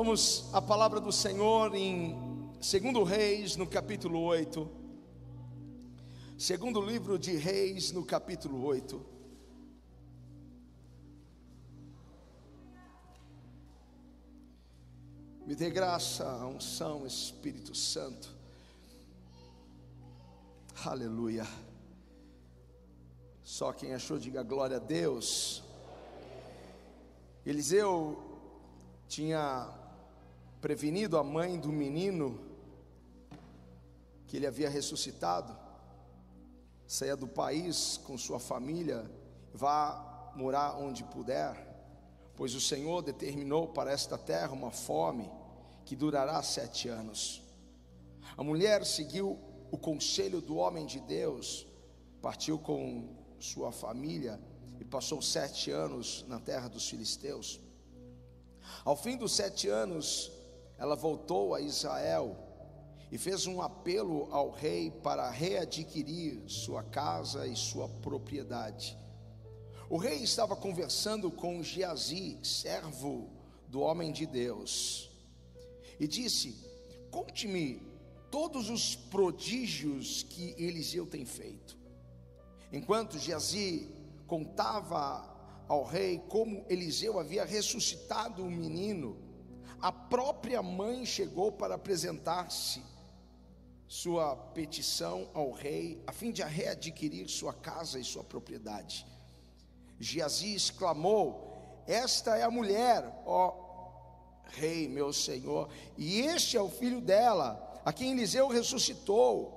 Vamos à palavra do Senhor em 2 Reis, no capítulo 8. Segundo livro de Reis, no capítulo 8. Me dê graça, unção, Espírito Santo. Aleluia. Só quem achou, diga glória a Deus. Eliseu tinha prevenido a mãe do menino que ele havia ressuscitado, saia do país com sua família, vá morar onde puder, pois o Senhor determinou para esta terra uma fome que durará sete anos. A mulher seguiu o conselho do homem de Deus, partiu com sua família e passou sete anos na terra dos filisteus. Ao fim dos sete anos, ela voltou a Israel e fez um apelo ao rei para readquirir sua casa e sua propriedade. O rei estava conversando com Geazi, servo do homem de Deus, e disse: Conte-me todos os prodígios que Eliseu tem feito. Enquanto Geazi contava ao rei como Eliseu havia ressuscitado o menino, a própria mãe chegou para apresentar-se sua petição ao rei, a fim de readquirir sua casa e sua propriedade. Geazi exclamou: Esta é a mulher, ó rei, meu senhor, e este é o filho dela, a quem Eliseu ressuscitou.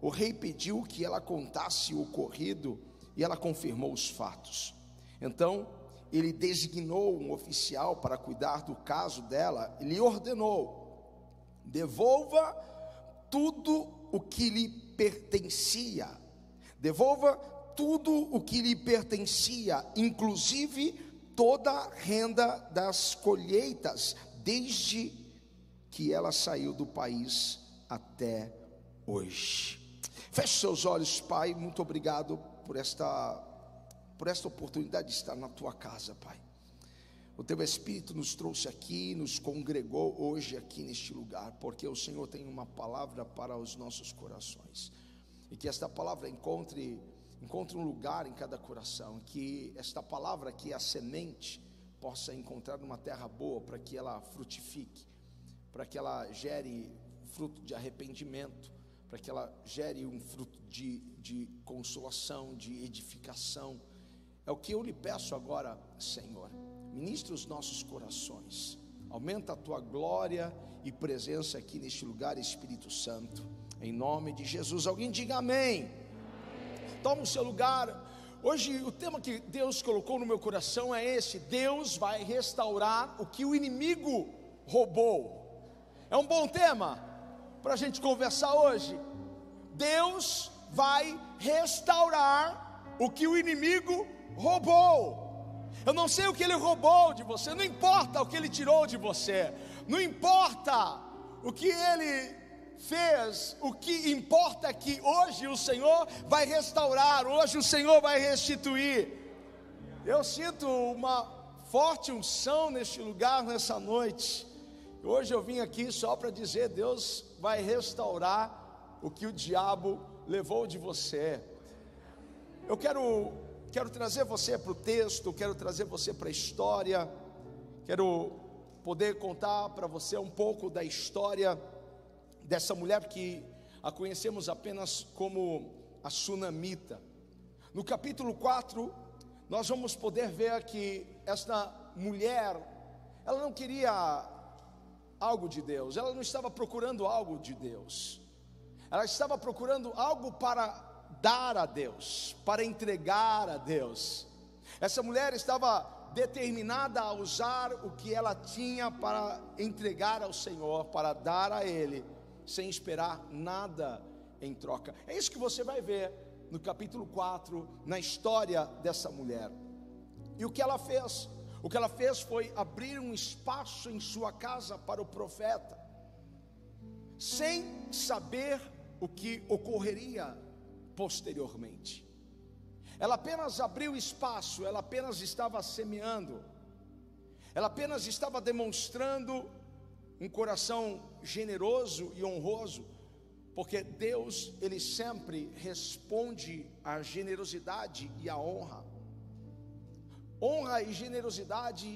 O rei pediu que ela contasse o ocorrido e ela confirmou os fatos. Então, ele designou um oficial para cuidar do caso dela lhe ordenou: devolva tudo o que lhe pertencia, devolva tudo o que lhe pertencia, inclusive toda a renda das colheitas, desde que ela saiu do país até hoje. Feche seus olhos, Pai, muito obrigado por esta por esta oportunidade de estar na tua casa, Pai. O teu Espírito nos trouxe aqui, nos congregou hoje aqui neste lugar, porque o Senhor tem uma palavra para os nossos corações. E que esta palavra encontre, encontre um lugar em cada coração, que esta palavra que é a semente possa encontrar uma terra boa para que ela frutifique, para que ela gere fruto de arrependimento, para que ela gere um fruto de, de consolação, de edificação é o que eu lhe peço agora, Senhor. Ministra os nossos corações. Aumenta a tua glória e presença aqui neste lugar, Espírito Santo. Em nome de Jesus. Alguém diga amém. Toma o seu lugar. Hoje o tema que Deus colocou no meu coração é esse: Deus vai restaurar o que o inimigo roubou. É um bom tema para a gente conversar hoje. Deus vai restaurar o que o inimigo roubou roubou. Eu não sei o que ele roubou de você, não importa o que ele tirou de você, não importa o que ele fez, o que importa é que hoje o Senhor vai restaurar, hoje o Senhor vai restituir. Eu sinto uma forte unção neste lugar nessa noite. Hoje eu vim aqui só para dizer: Deus vai restaurar o que o diabo levou de você. Eu quero Quero trazer você para o texto, quero trazer você para a história, quero poder contar para você um pouco da história dessa mulher que a conhecemos apenas como a Sunamita. No capítulo 4, nós vamos poder ver que esta mulher, ela não queria algo de Deus, ela não estava procurando algo de Deus, ela estava procurando algo para dar a Deus, para entregar a Deus. Essa mulher estava determinada a usar o que ela tinha para entregar ao Senhor, para dar a Ele, sem esperar nada em troca. É isso que você vai ver no capítulo 4, na história dessa mulher. E o que ela fez? O que ela fez foi abrir um espaço em sua casa para o profeta, sem saber o que ocorreria posteriormente. Ela apenas abriu espaço, ela apenas estava semeando, ela apenas estava demonstrando um coração generoso e honroso, porque Deus, Ele sempre responde à generosidade e à honra. Honra e generosidade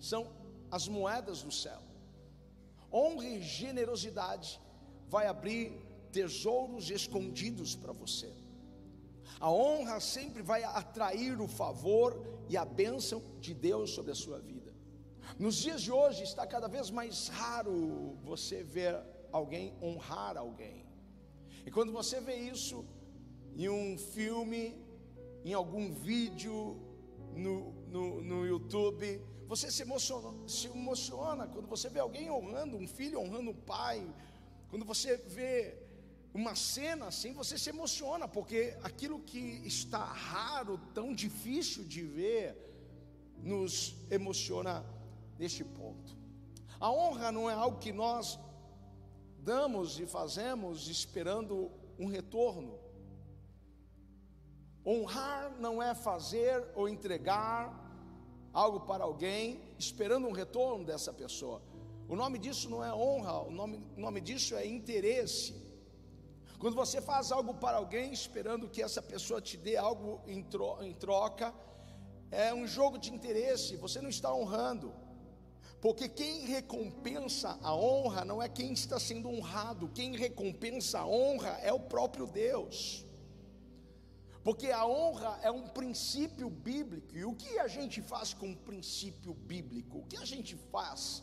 são as moedas do céu. Honra e generosidade vai abrir tesouros escondidos para você. A honra sempre vai atrair o favor e a bênção de Deus sobre a sua vida. Nos dias de hoje está cada vez mais raro você ver alguém honrar alguém. E quando você vê isso em um filme, em algum vídeo no, no, no YouTube, você se emociona, se emociona quando você vê alguém honrando um filho, honrando um pai, quando você vê uma cena assim, você se emociona, porque aquilo que está raro, tão difícil de ver, nos emociona neste ponto. A honra não é algo que nós damos e fazemos esperando um retorno. Honrar não é fazer ou entregar algo para alguém esperando um retorno dessa pessoa. O nome disso não é honra, o nome, o nome disso é interesse. Quando você faz algo para alguém esperando que essa pessoa te dê algo em, tro em troca, é um jogo de interesse, você não está honrando. Porque quem recompensa a honra não é quem está sendo honrado, quem recompensa a honra é o próprio Deus. Porque a honra é um princípio bíblico, e o que a gente faz com um princípio bíblico? O que a gente faz?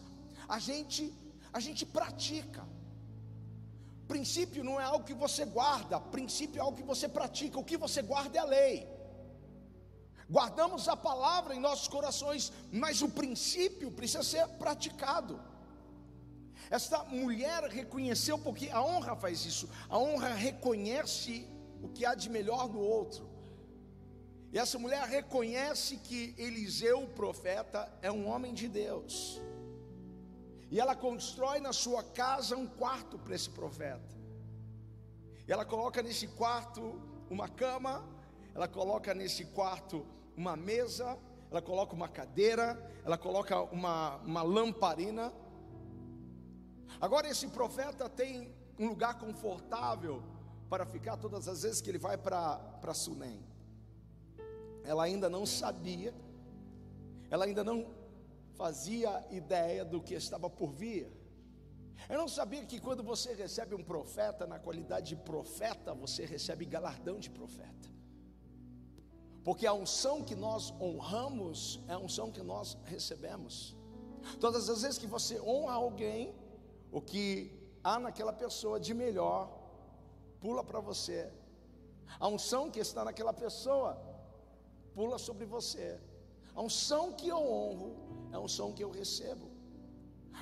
A gente a gente pratica. Princípio não é algo que você guarda, princípio é algo que você pratica. O que você guarda é a lei guardamos a palavra em nossos corações, mas o princípio precisa ser praticado. Esta mulher reconheceu, porque a honra faz isso, a honra reconhece o que há de melhor no outro. E essa mulher reconhece que Eliseu, o profeta, é um homem de Deus. E ela constrói na sua casa um quarto para esse profeta. E ela coloca nesse quarto uma cama, ela coloca nesse quarto uma mesa, ela coloca uma cadeira, ela coloca uma, uma lamparina. Agora, esse profeta tem um lugar confortável para ficar todas as vezes que ele vai para Sunem. Ela ainda não sabia, ela ainda não fazia ideia do que estava por vir. Eu não sabia que quando você recebe um profeta, na qualidade de profeta, você recebe galardão de profeta. Porque a unção que nós honramos é a unção que nós recebemos. Todas as vezes que você honra alguém, o que há naquela pessoa de melhor pula para você. A unção que está naquela pessoa pula sobre você. A unção que eu honro é a unção que eu recebo.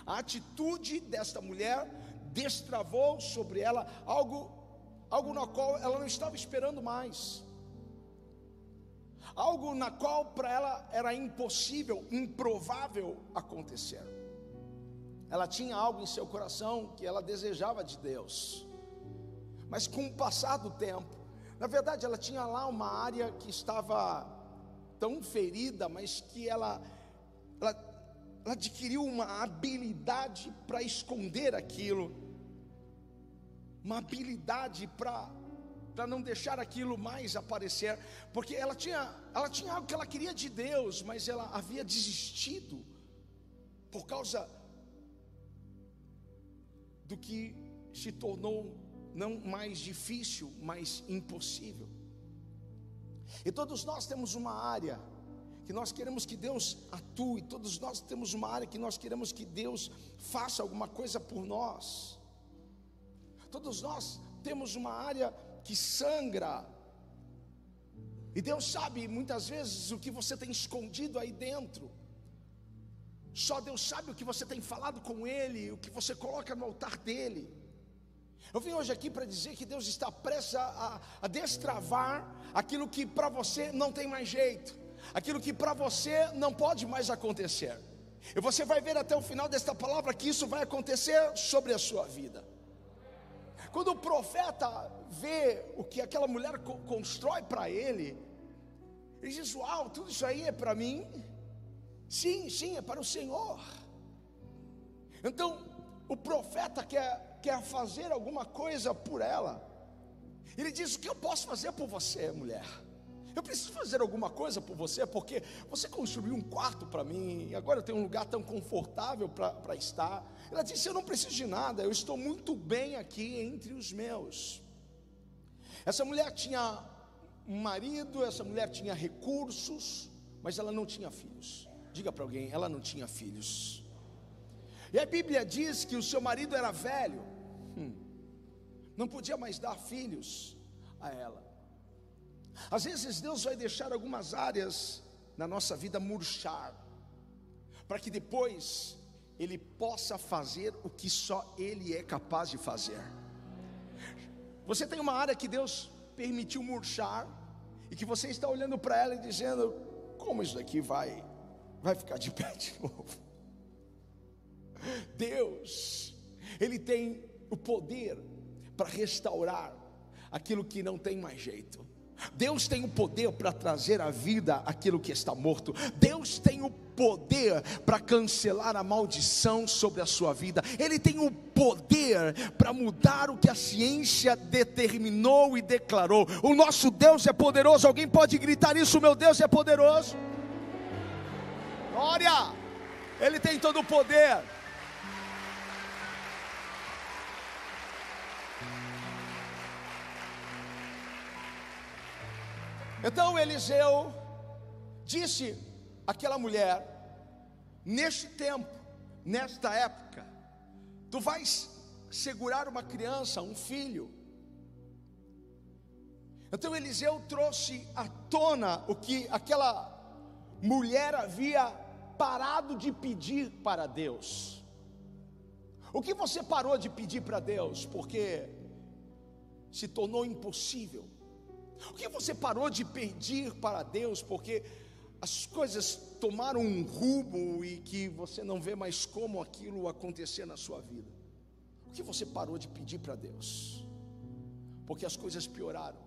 A atitude desta mulher destravou sobre ela algo algo na qual ela não estava esperando mais algo na qual para ela era impossível, improvável acontecer. Ela tinha algo em seu coração que ela desejava de Deus, mas com o passar do tempo, na verdade ela tinha lá uma área que estava tão ferida, mas que ela, ela, ela adquiriu uma habilidade para esconder aquilo, uma habilidade para para não deixar aquilo mais aparecer, porque ela tinha, ela tinha algo que ela queria de Deus, mas ela havia desistido por causa do que se tornou não mais difícil, mas impossível. E todos nós temos uma área que nós queremos que Deus atue, todos nós temos uma área que nós queremos que Deus faça alguma coisa por nós. Todos nós temos uma área que sangra. E Deus sabe muitas vezes o que você tem escondido aí dentro. Só Deus sabe o que você tem falado com Ele, o que você coloca no altar dele. Eu vim hoje aqui para dizer que Deus está prestes a, a destravar aquilo que para você não tem mais jeito, aquilo que para você não pode mais acontecer. E você vai ver até o final desta palavra que isso vai acontecer sobre a sua vida. Quando o profeta vê o que aquela mulher co constrói para ele, ele diz: Uau, tudo isso aí é para mim? Sim, sim, é para o Senhor. Então, o profeta quer, quer fazer alguma coisa por ela. Ele diz: O que eu posso fazer por você, mulher? Eu preciso fazer alguma coisa por você, porque você construiu um quarto para mim, e agora eu tenho um lugar tão confortável para estar. Ela disse: Eu não preciso de nada, eu estou muito bem aqui entre os meus. Essa mulher tinha um marido, essa mulher tinha recursos, mas ela não tinha filhos. Diga para alguém: ela não tinha filhos. E a Bíblia diz que o seu marido era velho, hum, não podia mais dar filhos a ela. Às vezes Deus vai deixar algumas áreas na nossa vida murchar, para que depois Ele possa fazer o que só Ele é capaz de fazer. Você tem uma área que Deus permitiu murchar, e que você está olhando para ela e dizendo: como isso daqui vai, vai ficar de pé de novo? Deus, Ele tem o poder para restaurar aquilo que não tem mais jeito. Deus tem o poder para trazer à vida aquilo que está morto. Deus tem o poder para cancelar a maldição sobre a sua vida. Ele tem o poder para mudar o que a ciência determinou e declarou. O nosso Deus é poderoso. Alguém pode gritar isso? Meu Deus é poderoso. Glória! Ele tem todo o poder. Então Eliseu disse àquela mulher: Neste tempo, nesta época, tu vais segurar uma criança, um filho. Então Eliseu trouxe à tona o que aquela mulher havia parado de pedir para Deus. O que você parou de pedir para Deus porque se tornou impossível? O que você parou de pedir para Deus porque as coisas tomaram um rumo e que você não vê mais como aquilo acontecer na sua vida? O que você parou de pedir para Deus? Porque as coisas pioraram,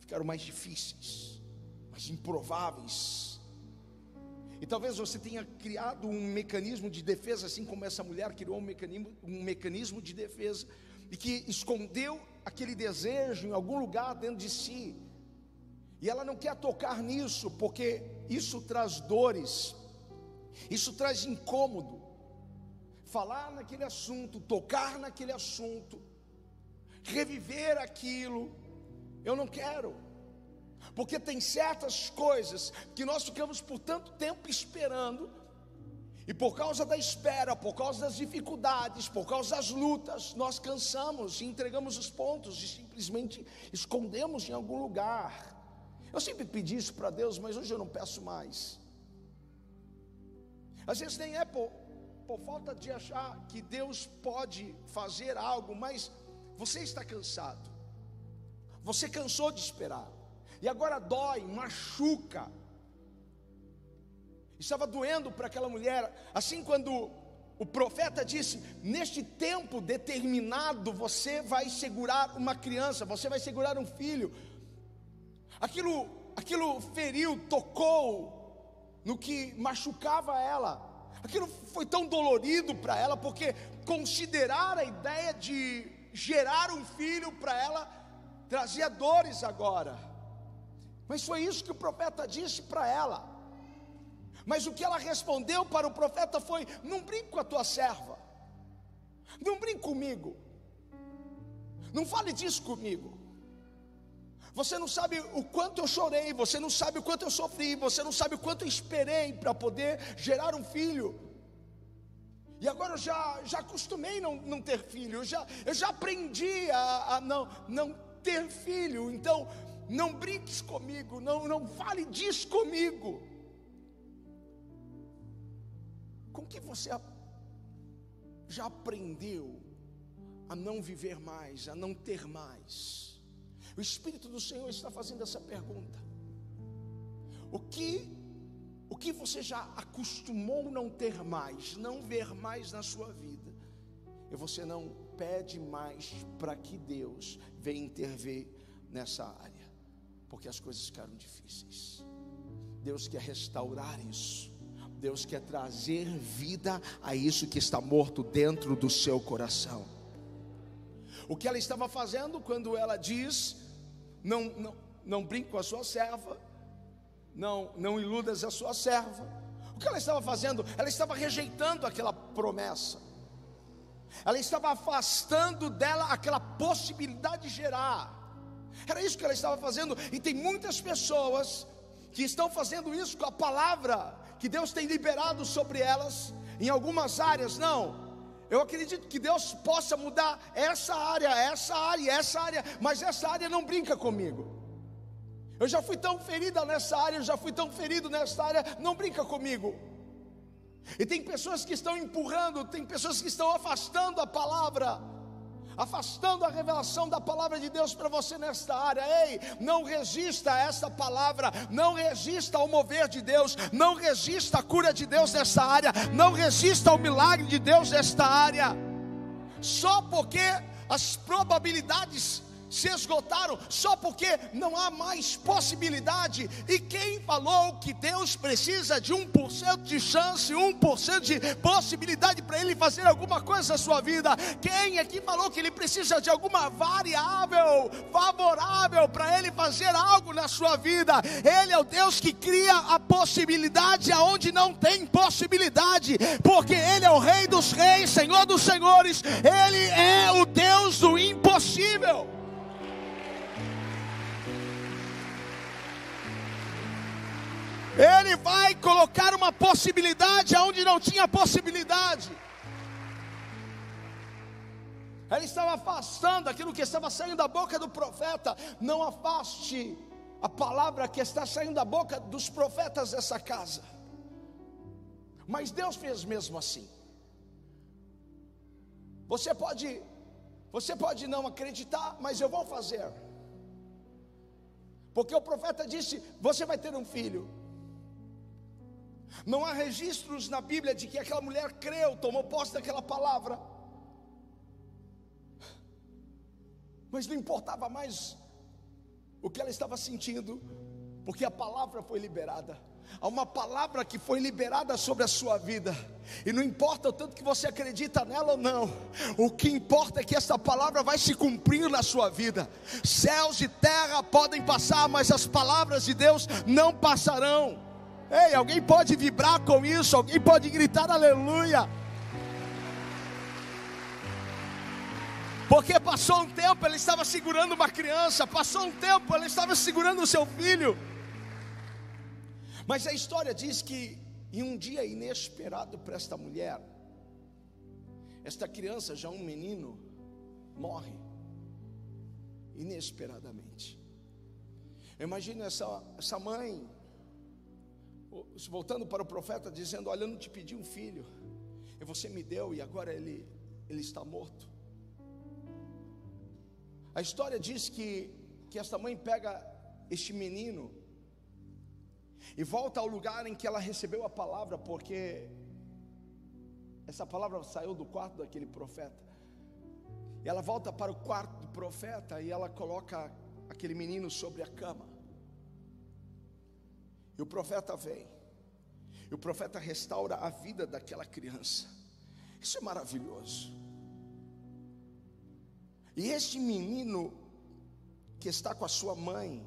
ficaram mais difíceis, mais improváveis. E talvez você tenha criado um mecanismo de defesa, assim como essa mulher criou um mecanismo, um mecanismo de defesa, e que escondeu aquele desejo em algum lugar dentro de si, e ela não quer tocar nisso, porque isso traz dores, isso traz incômodo. Falar naquele assunto, tocar naquele assunto, reviver aquilo, eu não quero, porque tem certas coisas que nós ficamos por tanto tempo esperando, e por causa da espera, por causa das dificuldades, por causa das lutas, nós cansamos e entregamos os pontos e simplesmente escondemos em algum lugar. Eu sempre pedi isso para Deus, mas hoje eu não peço mais. Às vezes nem é por, por falta de achar que Deus pode fazer algo, mas você está cansado. Você cansou de esperar. E agora dói, machuca estava doendo para aquela mulher, assim quando o profeta disse: Neste tempo determinado, você vai segurar uma criança, você vai segurar um filho. Aquilo, aquilo feriu, tocou no que machucava ela. Aquilo foi tão dolorido para ela, porque considerar a ideia de gerar um filho para ela trazia dores agora. Mas foi isso que o profeta disse para ela. Mas o que ela respondeu para o profeta foi: Não brinque com a tua serva, não brinque comigo, não fale disso comigo. Você não sabe o quanto eu chorei, você não sabe o quanto eu sofri, você não sabe o quanto eu esperei para poder gerar um filho. E agora eu já, já acostumei não, não ter filho, eu já, eu já aprendi a, a não, não ter filho. Então, não brinques comigo, não, não fale disso comigo. Com que você já aprendeu a não viver mais, a não ter mais? O Espírito do Senhor está fazendo essa pergunta. O que o que você já acostumou não ter mais, não ver mais na sua vida, e você não pede mais para que Deus venha intervir nessa área, porque as coisas ficaram difíceis. Deus quer restaurar isso. Deus quer trazer vida a isso que está morto dentro do seu coração. O que ela estava fazendo quando ela diz: Não, não, não brinque com a sua serva, não, não iludas a sua serva. O que ela estava fazendo? Ela estava rejeitando aquela promessa. Ela estava afastando dela aquela possibilidade de gerar. Era isso que ela estava fazendo, e tem muitas pessoas que estão fazendo isso com a palavra que Deus tem liberado sobre elas em algumas áreas. Não, eu acredito que Deus possa mudar essa área, essa área, essa área, mas essa área não brinca comigo. Eu já fui tão ferida nessa área, eu já fui tão ferido nessa área, não brinca comigo. E tem pessoas que estão empurrando, tem pessoas que estão afastando a palavra, afastando a revelação da palavra de Deus para você nesta área. Ei, não resista a essa palavra, não resista ao mover de Deus, não resista à cura de Deus nessa área, não resista ao milagre de Deus nesta área. Só porque as probabilidades se esgotaram só porque não há mais possibilidade. E quem falou que Deus precisa de 1% de chance, 1% de possibilidade para Ele fazer alguma coisa na sua vida? Quem é que falou que Ele precisa de alguma variável favorável para Ele fazer algo na sua vida? Ele é o Deus que cria a possibilidade aonde não tem possibilidade, porque Ele é o Rei dos Reis, Senhor dos Senhores, Ele é o Deus do impossível. Ele vai colocar uma possibilidade aonde não tinha possibilidade. Ele estava afastando aquilo que estava saindo da boca do profeta. Não afaste a palavra que está saindo da boca dos profetas dessa casa. Mas Deus fez mesmo assim. Você pode, você pode não acreditar, mas eu vou fazer. Porque o profeta disse: Você vai ter um filho. Não há registros na Bíblia de que aquela mulher creu, tomou posse daquela palavra. Mas não importava mais o que ela estava sentindo, porque a palavra foi liberada. Há uma palavra que foi liberada sobre a sua vida, e não importa o tanto que você acredita nela ou não, o que importa é que essa palavra vai se cumprir na sua vida. Céus e terra podem passar, mas as palavras de Deus não passarão. Ei, alguém pode vibrar com isso, alguém pode gritar aleluia. Porque passou um tempo, ele estava segurando uma criança, passou um tempo, ele estava segurando o seu filho. Mas a história diz que em um dia inesperado para esta mulher, esta criança, já um menino, morre inesperadamente. Imagina essa, essa mãe voltando para o profeta, dizendo: Olha, eu não te pedi um filho, e você me deu, e agora ele, ele está morto. A história diz que, que esta mãe pega este menino e volta ao lugar em que ela recebeu a palavra, porque essa palavra saiu do quarto daquele profeta. E ela volta para o quarto do profeta e ela coloca aquele menino sobre a cama. E o profeta vem. E o profeta restaura a vida daquela criança. Isso é maravilhoso. E este menino que está com a sua mãe,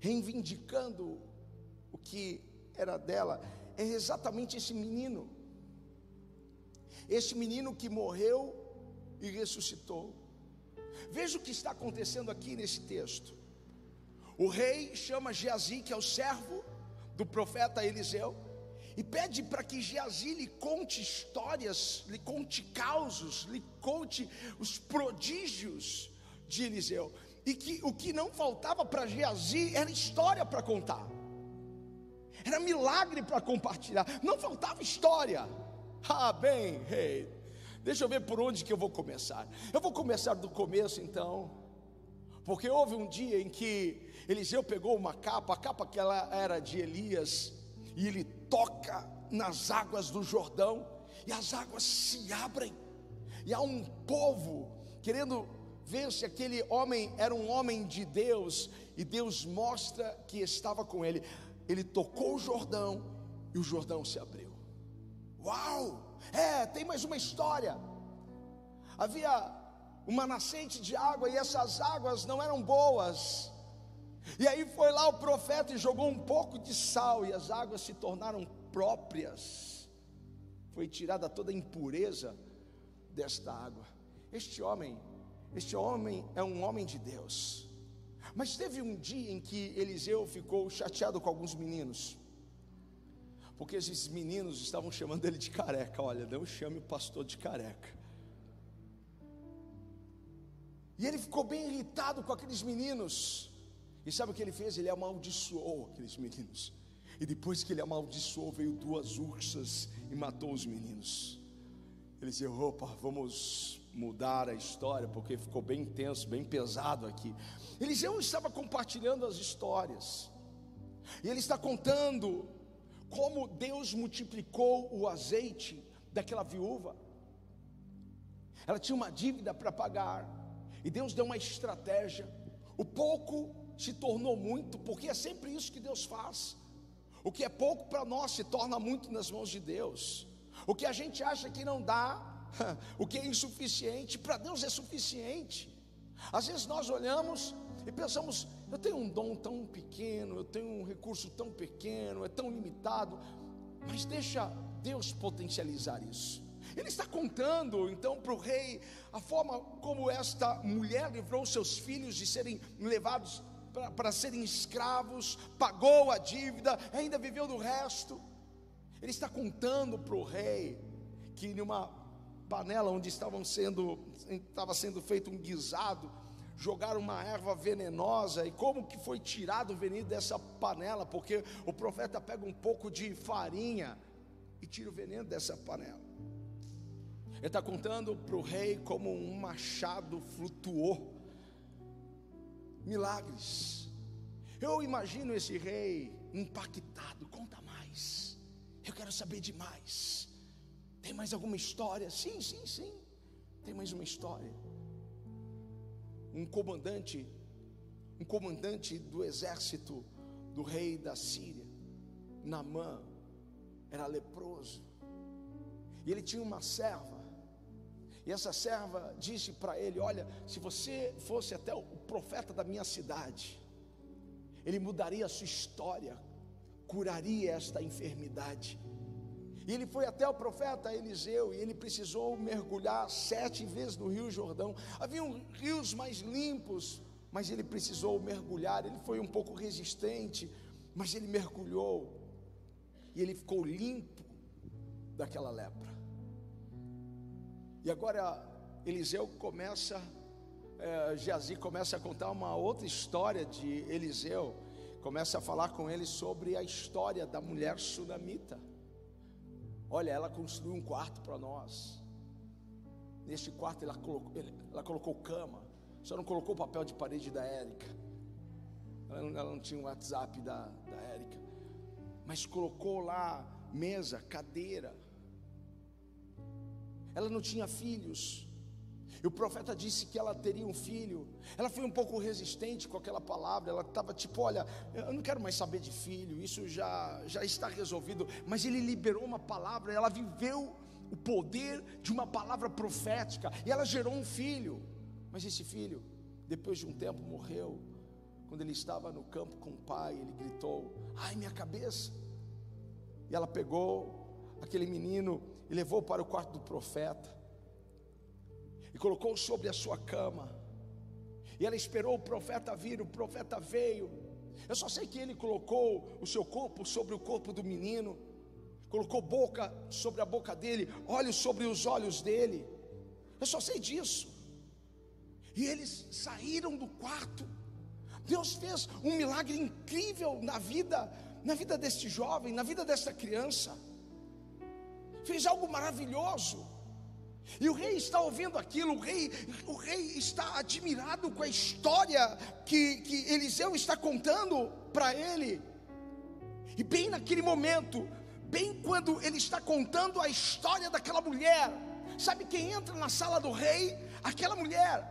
reivindicando o que era dela, é exatamente esse menino. Esse menino que morreu e ressuscitou. Veja o que está acontecendo aqui nesse texto. O rei chama Geazi, que é o servo do profeta Eliseu, e pede para que Geazi lhe conte histórias, lhe conte causos, lhe conte os prodígios de Eliseu. E que o que não faltava para Geazi era história para contar, era milagre para compartilhar, não faltava história. Ah, bem, rei, deixa eu ver por onde que eu vou começar. Eu vou começar do começo então, porque houve um dia em que Eliseu pegou uma capa, a capa que ela era de Elias, e ele toca nas águas do Jordão, e as águas se abrem, e há um povo querendo ver se aquele homem era um homem de Deus, e Deus mostra que estava com ele. Ele tocou o Jordão, e o Jordão se abriu. Uau! É, tem mais uma história. Havia uma nascente de água e essas águas não eram boas. E aí foi lá o profeta e jogou um pouco de sal e as águas se tornaram próprias. Foi tirada toda a impureza desta água. Este homem, este homem é um homem de Deus. Mas teve um dia em que Eliseu ficou chateado com alguns meninos. Porque esses meninos estavam chamando ele de careca. Olha, não chame o pastor de careca. E ele ficou bem irritado com aqueles meninos. E sabe o que ele fez? Ele amaldiçoou aqueles meninos. E depois que ele amaldiçoou, veio duas ursas e matou os meninos. Ele disse: opa, vamos mudar a história, porque ficou bem tenso, bem pesado aqui. Eliseu estava compartilhando as histórias, e ele está contando como Deus multiplicou o azeite daquela viúva. Ela tinha uma dívida para pagar, e Deus deu uma estratégia. O pouco se tornou muito, porque é sempre isso que Deus faz. O que é pouco para nós se torna muito nas mãos de Deus. O que a gente acha que não dá, o que é insuficiente, para Deus é suficiente. Às vezes nós olhamos e pensamos, eu tenho um dom tão pequeno, eu tenho um recurso tão pequeno, é tão limitado, mas deixa Deus potencializar isso. Ele está contando então para o rei a forma como esta mulher livrou seus filhos de serem levados para serem escravos, pagou a dívida, ainda viveu do resto. Ele está contando para o rei que numa panela onde estavam sendo, estava sendo feito um guisado, jogaram uma erva venenosa e como que foi tirado o veneno dessa panela, porque o profeta pega um pouco de farinha e tira o veneno dessa panela. Ele está contando para o rei como um machado flutuou milagres. Eu imagino esse rei impactado. Conta mais. Eu quero saber demais. Tem mais alguma história? Sim, sim, sim. Tem mais uma história. Um comandante, um comandante do exército do rei da Síria, Namã, era leproso. E ele tinha uma serva e essa serva disse para ele: Olha, se você fosse até o profeta da minha cidade, ele mudaria a sua história, curaria esta enfermidade. E ele foi até o profeta Eliseu e ele precisou mergulhar sete vezes no Rio Jordão. Havia rios mais limpos, mas ele precisou mergulhar. Ele foi um pouco resistente, mas ele mergulhou e ele ficou limpo daquela lepra. E agora Eliseu começa, é, Geazi começa a contar uma outra história de Eliseu, começa a falar com ele sobre a história da mulher sunamita. Olha, ela construiu um quarto para nós. Neste quarto ela colocou, ela colocou cama, só não colocou o papel de parede da Érica. Ela, ela não, tinha o WhatsApp da, da Érica, mas colocou lá mesa, cadeira ela não tinha filhos. E o profeta disse que ela teria um filho. Ela foi um pouco resistente com aquela palavra. Ela estava tipo: Olha, eu não quero mais saber de filho, isso já, já está resolvido. Mas ele liberou uma palavra, ela viveu o poder de uma palavra profética. E ela gerou um filho. Mas esse filho, depois de um tempo, morreu. Quando ele estava no campo com o pai, ele gritou: Ai, minha cabeça. E ela pegou aquele menino e levou para o quarto do profeta e colocou sobre a sua cama. E ela esperou o profeta vir, o profeta veio. Eu só sei que ele colocou o seu corpo sobre o corpo do menino, colocou boca sobre a boca dele, olhos sobre os olhos dele. Eu só sei disso. E eles saíram do quarto. Deus fez um milagre incrível na vida, na vida deste jovem, na vida desta criança fez algo maravilhoso. E o rei está ouvindo aquilo, o rei, o rei está admirado com a história que, que Eliseu está contando para ele. E bem naquele momento, bem quando ele está contando a história daquela mulher, sabe quem entra na sala do rei? Aquela mulher,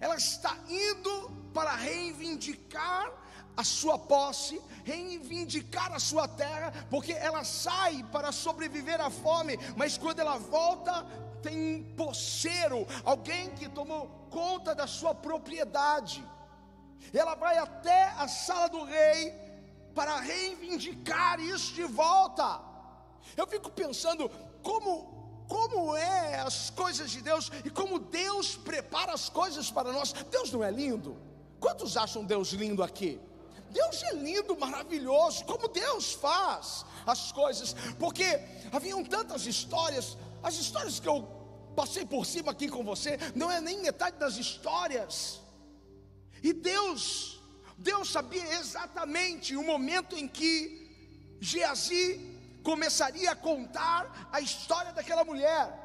ela está indo para reivindicar a sua posse, reivindicar a sua terra, porque ela sai para sobreviver à fome, mas quando ela volta, tem um poceiro, alguém que tomou conta da sua propriedade. Ela vai até a sala do rei para reivindicar isso de volta. Eu fico pensando como como é as coisas de Deus e como Deus prepara as coisas para nós. Deus não é lindo? Quantos acham Deus lindo aqui? Deus é lindo, maravilhoso, como Deus faz as coisas, porque haviam tantas histórias, as histórias que eu passei por cima aqui com você, não é nem metade das histórias, e Deus, Deus sabia exatamente o momento em que Geazi começaria a contar a história daquela mulher.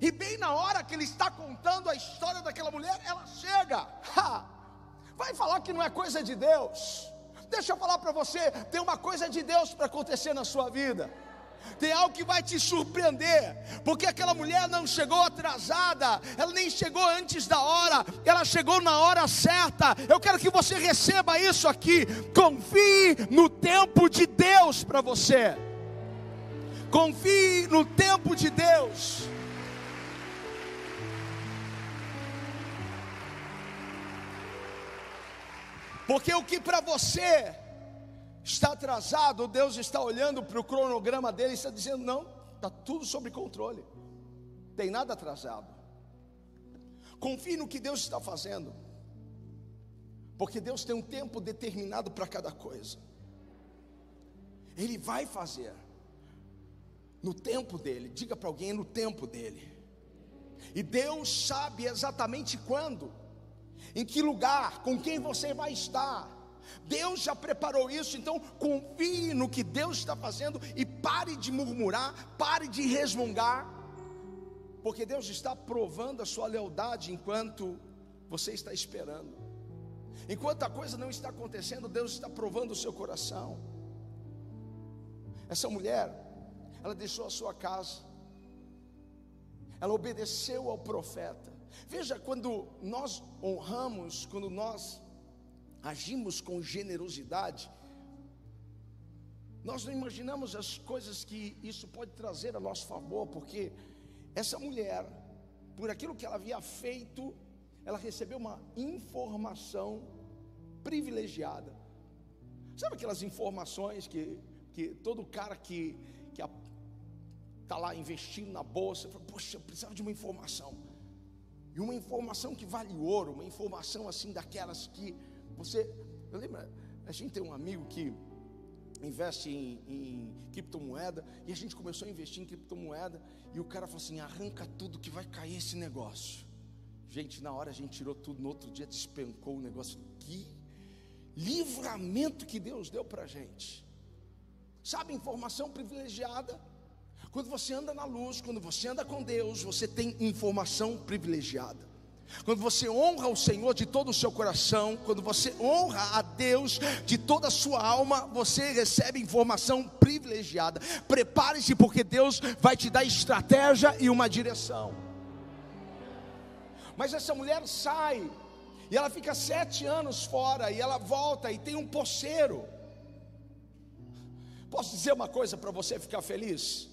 E bem na hora que ele está contando a história daquela mulher, ela chega. Ha! Vai falar que não é coisa de Deus. Deixa eu falar para você, tem uma coisa de Deus para acontecer na sua vida. Tem algo que vai te surpreender, porque aquela mulher não chegou atrasada, ela nem chegou antes da hora, ela chegou na hora certa. Eu quero que você receba isso aqui. Confie no tempo de Deus para você. Confie no tempo de Deus. Porque o que para você está atrasado, Deus está olhando para o cronograma dele e está dizendo: não, está tudo sob controle, tem nada atrasado. Confie no que Deus está fazendo, porque Deus tem um tempo determinado para cada coisa, Ele vai fazer no tempo dele. Diga para alguém no tempo dele. E Deus sabe exatamente quando, em que lugar, com quem você vai estar. Deus já preparou isso, então confie no que Deus está fazendo e pare de murmurar, pare de resmungar, porque Deus está provando a sua lealdade enquanto você está esperando. Enquanto a coisa não está acontecendo, Deus está provando o seu coração. Essa mulher, ela deixou a sua casa, ela obedeceu ao profeta. Veja, quando nós honramos, quando nós agimos com generosidade, nós não imaginamos as coisas que isso pode trazer a nosso favor, porque essa mulher, por aquilo que ela havia feito, ela recebeu uma informação privilegiada. Sabe aquelas informações que, que todo cara que, que está lá investindo na bolsa, fala, poxa, eu precisava de uma informação. E uma informação que vale ouro, uma informação assim daquelas que você. Eu lembro, a gente tem um amigo que investe em, em criptomoeda, e a gente começou a investir em criptomoeda, e o cara falou assim: arranca tudo que vai cair esse negócio. Gente, na hora a gente tirou tudo, no outro dia despencou o negócio. Que livramento que Deus deu para a gente. Sabe, informação privilegiada. Quando você anda na luz, quando você anda com Deus, você tem informação privilegiada. Quando você honra o Senhor de todo o seu coração, quando você honra a Deus de toda a sua alma, você recebe informação privilegiada. Prepare-se, porque Deus vai te dar estratégia e uma direção. Mas essa mulher sai, e ela fica sete anos fora, e ela volta e tem um poceiro. Posso dizer uma coisa para você ficar feliz?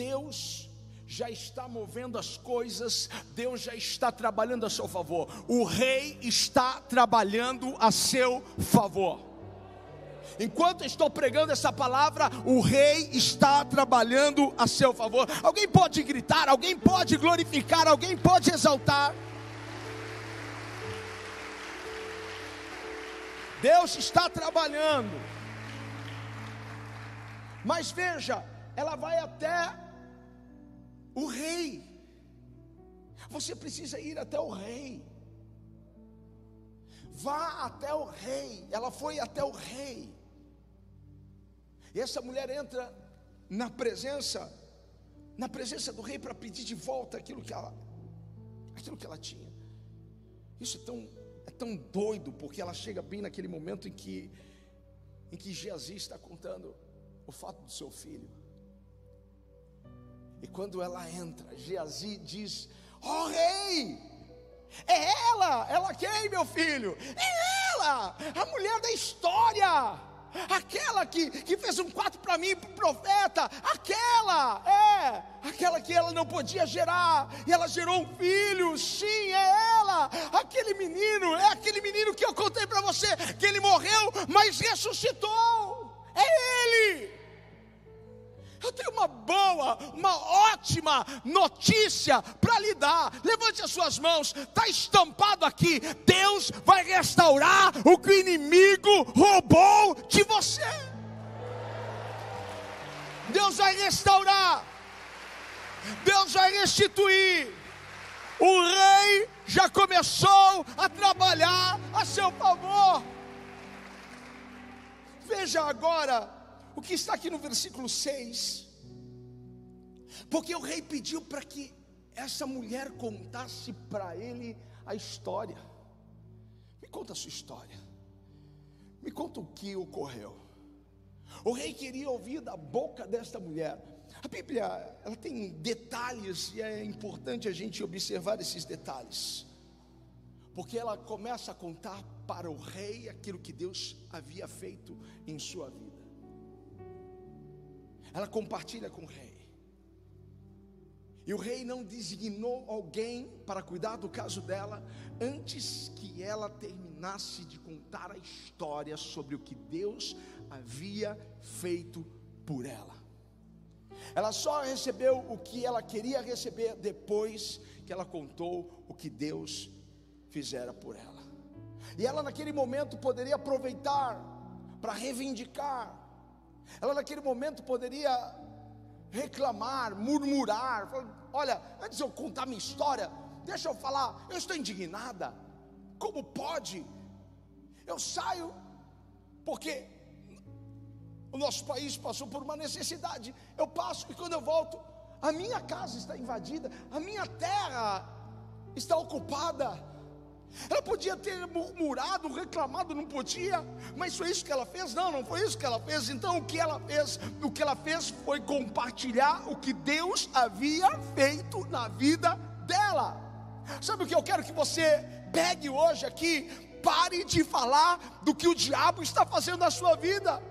Deus já está movendo as coisas, Deus já está trabalhando a seu favor. O rei está trabalhando a seu favor. Enquanto estou pregando essa palavra, o rei está trabalhando a seu favor. Alguém pode gritar, alguém pode glorificar, alguém pode exaltar. Deus está trabalhando. Mas veja, ela vai até o rei. Você precisa ir até o rei. Vá até o rei. Ela foi até o rei. E essa mulher entra na presença, na presença do rei para pedir de volta aquilo que ela, aquilo que ela tinha. Isso é tão, é tão doido, porque ela chega bem naquele momento em que, em que Geazi está contando o fato do seu filho. E quando ela entra, Geazi diz: Ó oh, rei, é ela, ela quem, meu filho? É ela, a mulher da história aquela que, que fez um quarto para mim, para o profeta, aquela, é, aquela que ela não podia gerar, e ela gerou um filho, sim, é ela, aquele menino, é aquele menino que eu contei para você, que ele morreu, mas ressuscitou, tenho uma boa, uma ótima notícia para lhe dar. Levante as suas mãos, está estampado aqui: Deus vai restaurar o que o inimigo roubou de você. Deus vai restaurar, Deus vai restituir. O rei já começou a trabalhar a seu favor. Veja agora o que está aqui no versículo 6. Porque o rei pediu para que essa mulher contasse para ele a história. Me conta a sua história. Me conta o que ocorreu. O rei queria ouvir da boca desta mulher. A Bíblia, ela tem detalhes e é importante a gente observar esses detalhes. Porque ela começa a contar para o rei aquilo que Deus havia feito em sua vida ela compartilha com o rei. E o rei não designou alguém para cuidar do caso dela antes que ela terminasse de contar a história sobre o que Deus havia feito por ela. Ela só recebeu o que ela queria receber depois que ela contou o que Deus fizera por ela. E ela naquele momento poderia aproveitar para reivindicar ela naquele momento poderia reclamar, murmurar, olha, antes de eu contar minha história, deixa eu falar, eu estou indignada. Como pode? Eu saio porque o nosso país passou por uma necessidade. Eu passo e quando eu volto, a minha casa está invadida, a minha terra está ocupada. Ela podia ter murmurado, reclamado, não podia, mas foi isso que ela fez? Não, não foi isso que ela fez. Então o que ela fez? O que ela fez foi compartilhar o que Deus havia feito na vida dela. Sabe o que eu quero que você pegue hoje aqui? Pare de falar do que o diabo está fazendo na sua vida.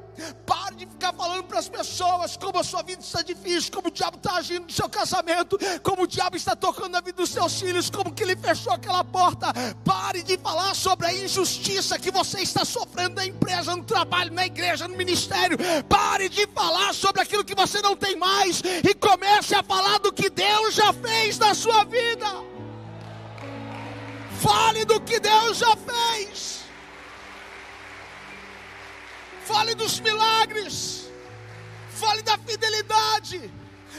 Pare de ficar falando para as pessoas como a sua vida está difícil, como o diabo está agindo no seu casamento, como o diabo está tocando na vida dos seus filhos, como que ele fechou aquela porta. Pare de falar sobre a injustiça que você está sofrendo na empresa, no trabalho, na igreja, no ministério. Pare de falar sobre aquilo que você não tem mais e comece a falar do que Deus já fez na sua vida. Fale do que Deus já fez. Fale dos milagres. Fale da fidelidade.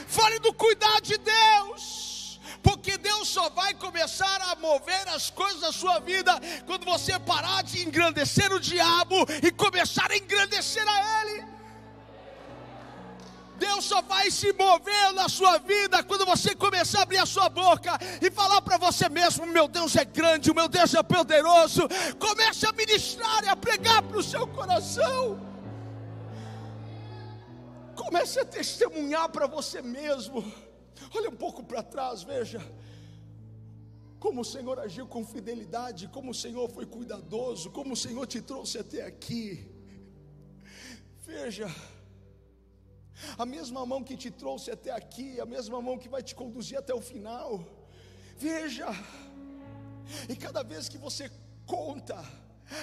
Fale do cuidado de Deus. Porque Deus só vai começar a mover as coisas da sua vida quando você parar de engrandecer o diabo e começar a engrandecer a Ele. Deus só vai se mover na sua vida quando você começar a abrir a sua boca e falar para você mesmo: meu Deus é grande, o meu Deus é poderoso. Comece a ministrar e a pregar para o seu coração. Comece a testemunhar para você mesmo. Olha um pouco para trás, veja como o Senhor agiu com fidelidade, como o Senhor foi cuidadoso, como o Senhor te trouxe até aqui. Veja, a mesma mão que te trouxe até aqui, a mesma mão que vai te conduzir até o final. Veja, e cada vez que você conta,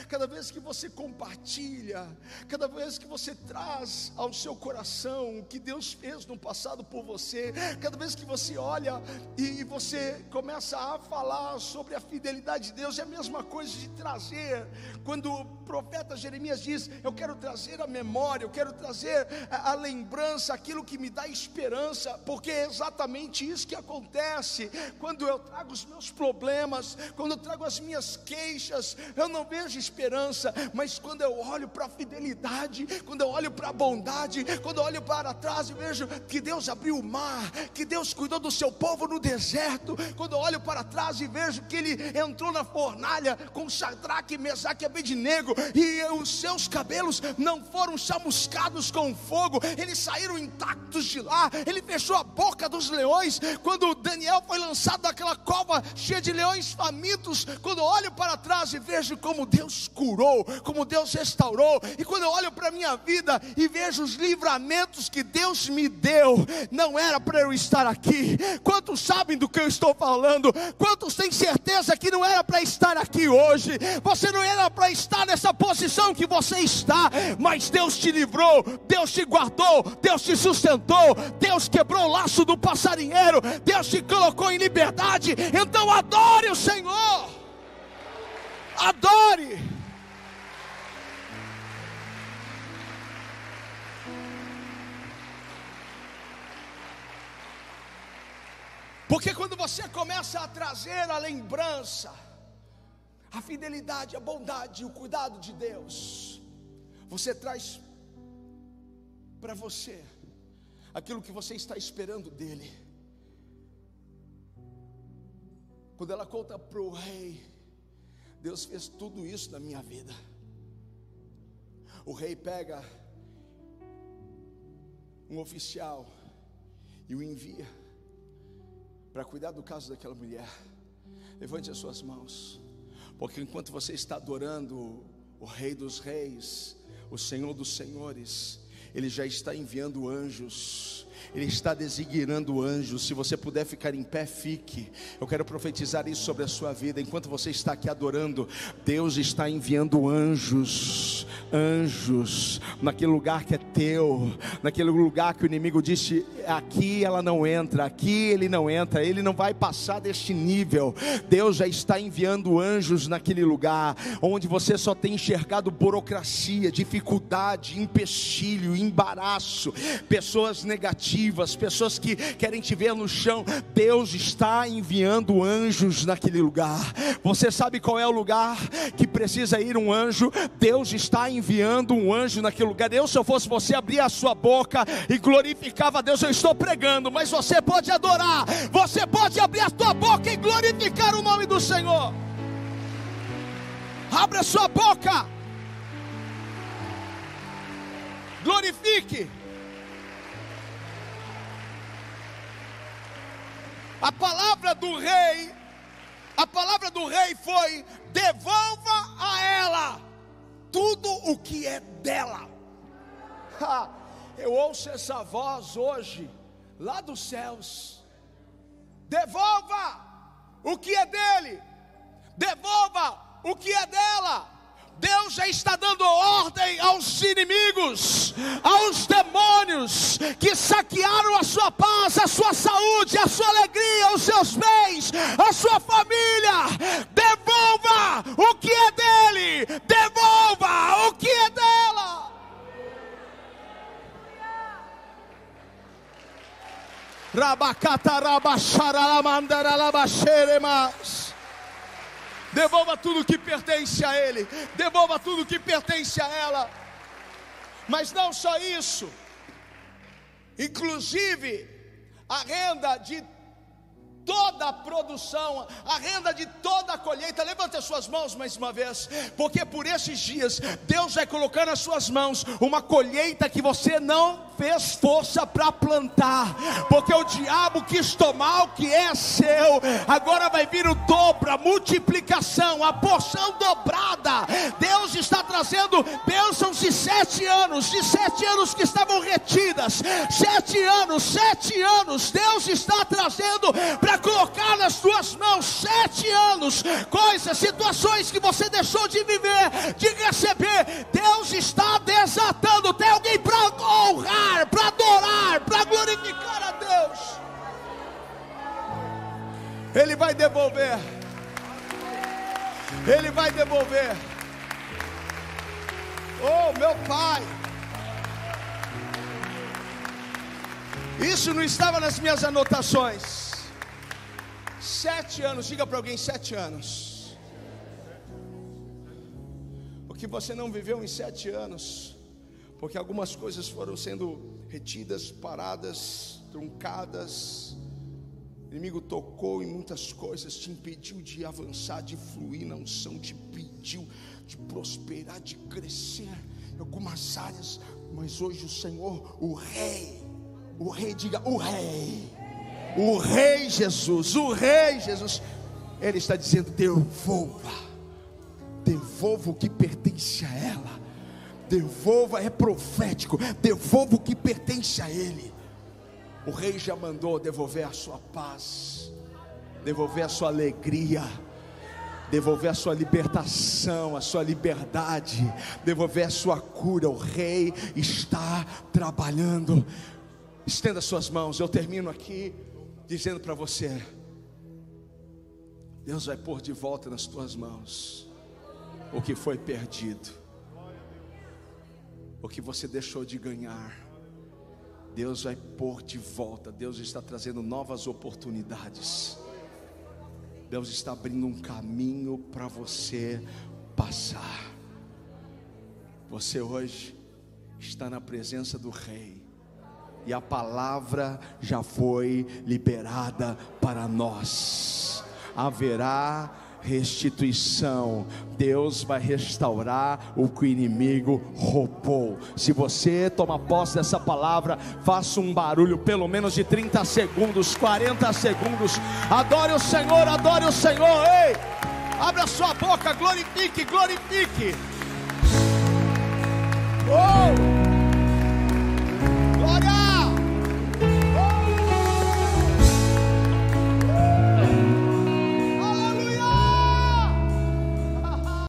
cada vez que você compartilha, cada vez que você traz ao seu coração o que Deus fez no passado por você, cada vez que você olha e você começa a falar sobre a fidelidade de Deus, é a mesma coisa de trazer, quando o profeta Jeremias diz: Eu quero trazer a memória, eu quero trazer a, lembrança, aquilo que me dá esperança, porque é exatamente isso que acontece. Quando eu trago os meus problemas, quando eu trago as minhas queixas, eu não vejo esperança, mas quando eu olho para a fidelidade, quando eu olho para a bondade, quando eu olho para trás e vejo que Deus abriu o mar, que Deus cuidou do seu povo no deserto, quando eu olho para trás e vejo que ele entrou na fornalha com Sadraque, Mesaque e Abednego, e os seus cabelos não foram chamuscados com fogo, eles saíram intactos de lá, ele fechou a boca dos leões, quando Daniel foi lançado daquela cova cheia de leões famintos, quando eu olho para trás e vejo como Deus Deus curou, como Deus restaurou. E quando eu olho para a minha vida e vejo os livramentos que Deus me deu, não era para eu estar aqui. Quantos sabem do que eu estou falando? Quantos têm certeza que não era para estar aqui hoje? Você não era para estar nessa posição que você está, mas Deus te livrou, Deus te guardou, Deus te sustentou, Deus quebrou o laço do passarinheiro, Deus te colocou em liberdade. Então adore o Senhor. Adore. Porque quando você começa a trazer a lembrança, a fidelidade, a bondade, o cuidado de Deus, você traz para você aquilo que você está esperando dele. Quando ela conta para o rei, Deus fez tudo isso na minha vida. O rei pega um oficial e o envia para cuidar do caso daquela mulher. Levante as suas mãos, porque enquanto você está adorando o Rei dos Reis, o Senhor dos Senhores, Ele já está enviando anjos ele está designando anjos. Se você puder ficar em pé, fique. Eu quero profetizar isso sobre a sua vida. Enquanto você está aqui adorando, Deus está enviando anjos, anjos, naquele lugar que é teu, naquele lugar que o inimigo disse: aqui ela não entra, aqui ele não entra, ele não vai passar deste nível. Deus já está enviando anjos naquele lugar, onde você só tem enxergado burocracia, dificuldade, empecilho, embaraço, pessoas negativas pessoas que querem te ver no chão. Deus está enviando anjos naquele lugar. Você sabe qual é o lugar que precisa ir um anjo? Deus está enviando um anjo naquele lugar. Eu, se eu fosse você, abria a sua boca e glorificava a Deus. Eu estou pregando, mas você pode adorar, você pode abrir a sua boca e glorificar o nome do Senhor. Abra a sua boca. Glorifique. A palavra do rei, a palavra do rei foi: devolva a ela tudo o que é dela. Ha, eu ouço essa voz hoje, lá dos céus: devolva o que é dele, devolva o que é dela. Deus já está dando ordem aos inimigos, aos demônios que saquearam a sua paz, a sua saúde, a sua alegria, os seus bens, a sua família. Devolva o que é dele, devolva o que é dela. Rabacata rabacharalamandaralabaxeremas. Devolva tudo que pertence a Ele. Devolva tudo que pertence a ela. Mas não só isso. Inclusive, a renda de toda a produção, a renda de toda a colheita. Levante as suas mãos mais uma vez, porque por esses dias Deus vai colocar nas suas mãos uma colheita que você não fez força para plantar, porque o diabo quis tomar o que é seu, agora vai vir o dobro, a multiplicação, a porção dobrada. Deus está trazendo bênçãos de sete anos, de sete anos que estavam retidas, sete anos, sete anos, Deus está trazendo para colocar nas suas mãos sete anos, coisas, situações que você deixou de viver, de receber, Deus está desatando, tem alguém para honrar para adorar, para glorificar a Deus. Ele vai devolver. Ele vai devolver. Oh, meu Pai. Isso não estava nas minhas anotações. Sete anos, diga para alguém: sete anos. O que você não viveu em sete anos porque algumas coisas foram sendo retidas, paradas, truncadas. O inimigo tocou em muitas coisas, te impediu de avançar, de fluir na unção, te impediu de prosperar, de crescer em algumas áreas. Mas hoje o Senhor, o Rei, o Rei, diga o Rei, o Rei Jesus, o Rei Jesus, Ele está dizendo: devolva, devolva o que pertence a ela. Devolva, é profético, devolva o que pertence a ele. O rei já mandou devolver a sua paz, devolver a sua alegria, devolver a sua libertação, a sua liberdade, devolver a sua cura. O rei está trabalhando. Estenda suas mãos, eu termino aqui dizendo para você: Deus vai pôr de volta nas tuas mãos o que foi perdido, o que você deixou de ganhar. Deus vai pôr de volta, Deus está trazendo novas oportunidades. Deus está abrindo um caminho para você passar. Você hoje está na presença do Rei, e a palavra já foi liberada para nós. Haverá restituição. Deus vai restaurar o que o inimigo roubou. Se você toma posse dessa palavra, faça um barulho pelo menos de 30 segundos, 40 segundos. Adore o Senhor, adore o Senhor. Ei! Abra sua boca, glorifique, glorifique. Oh!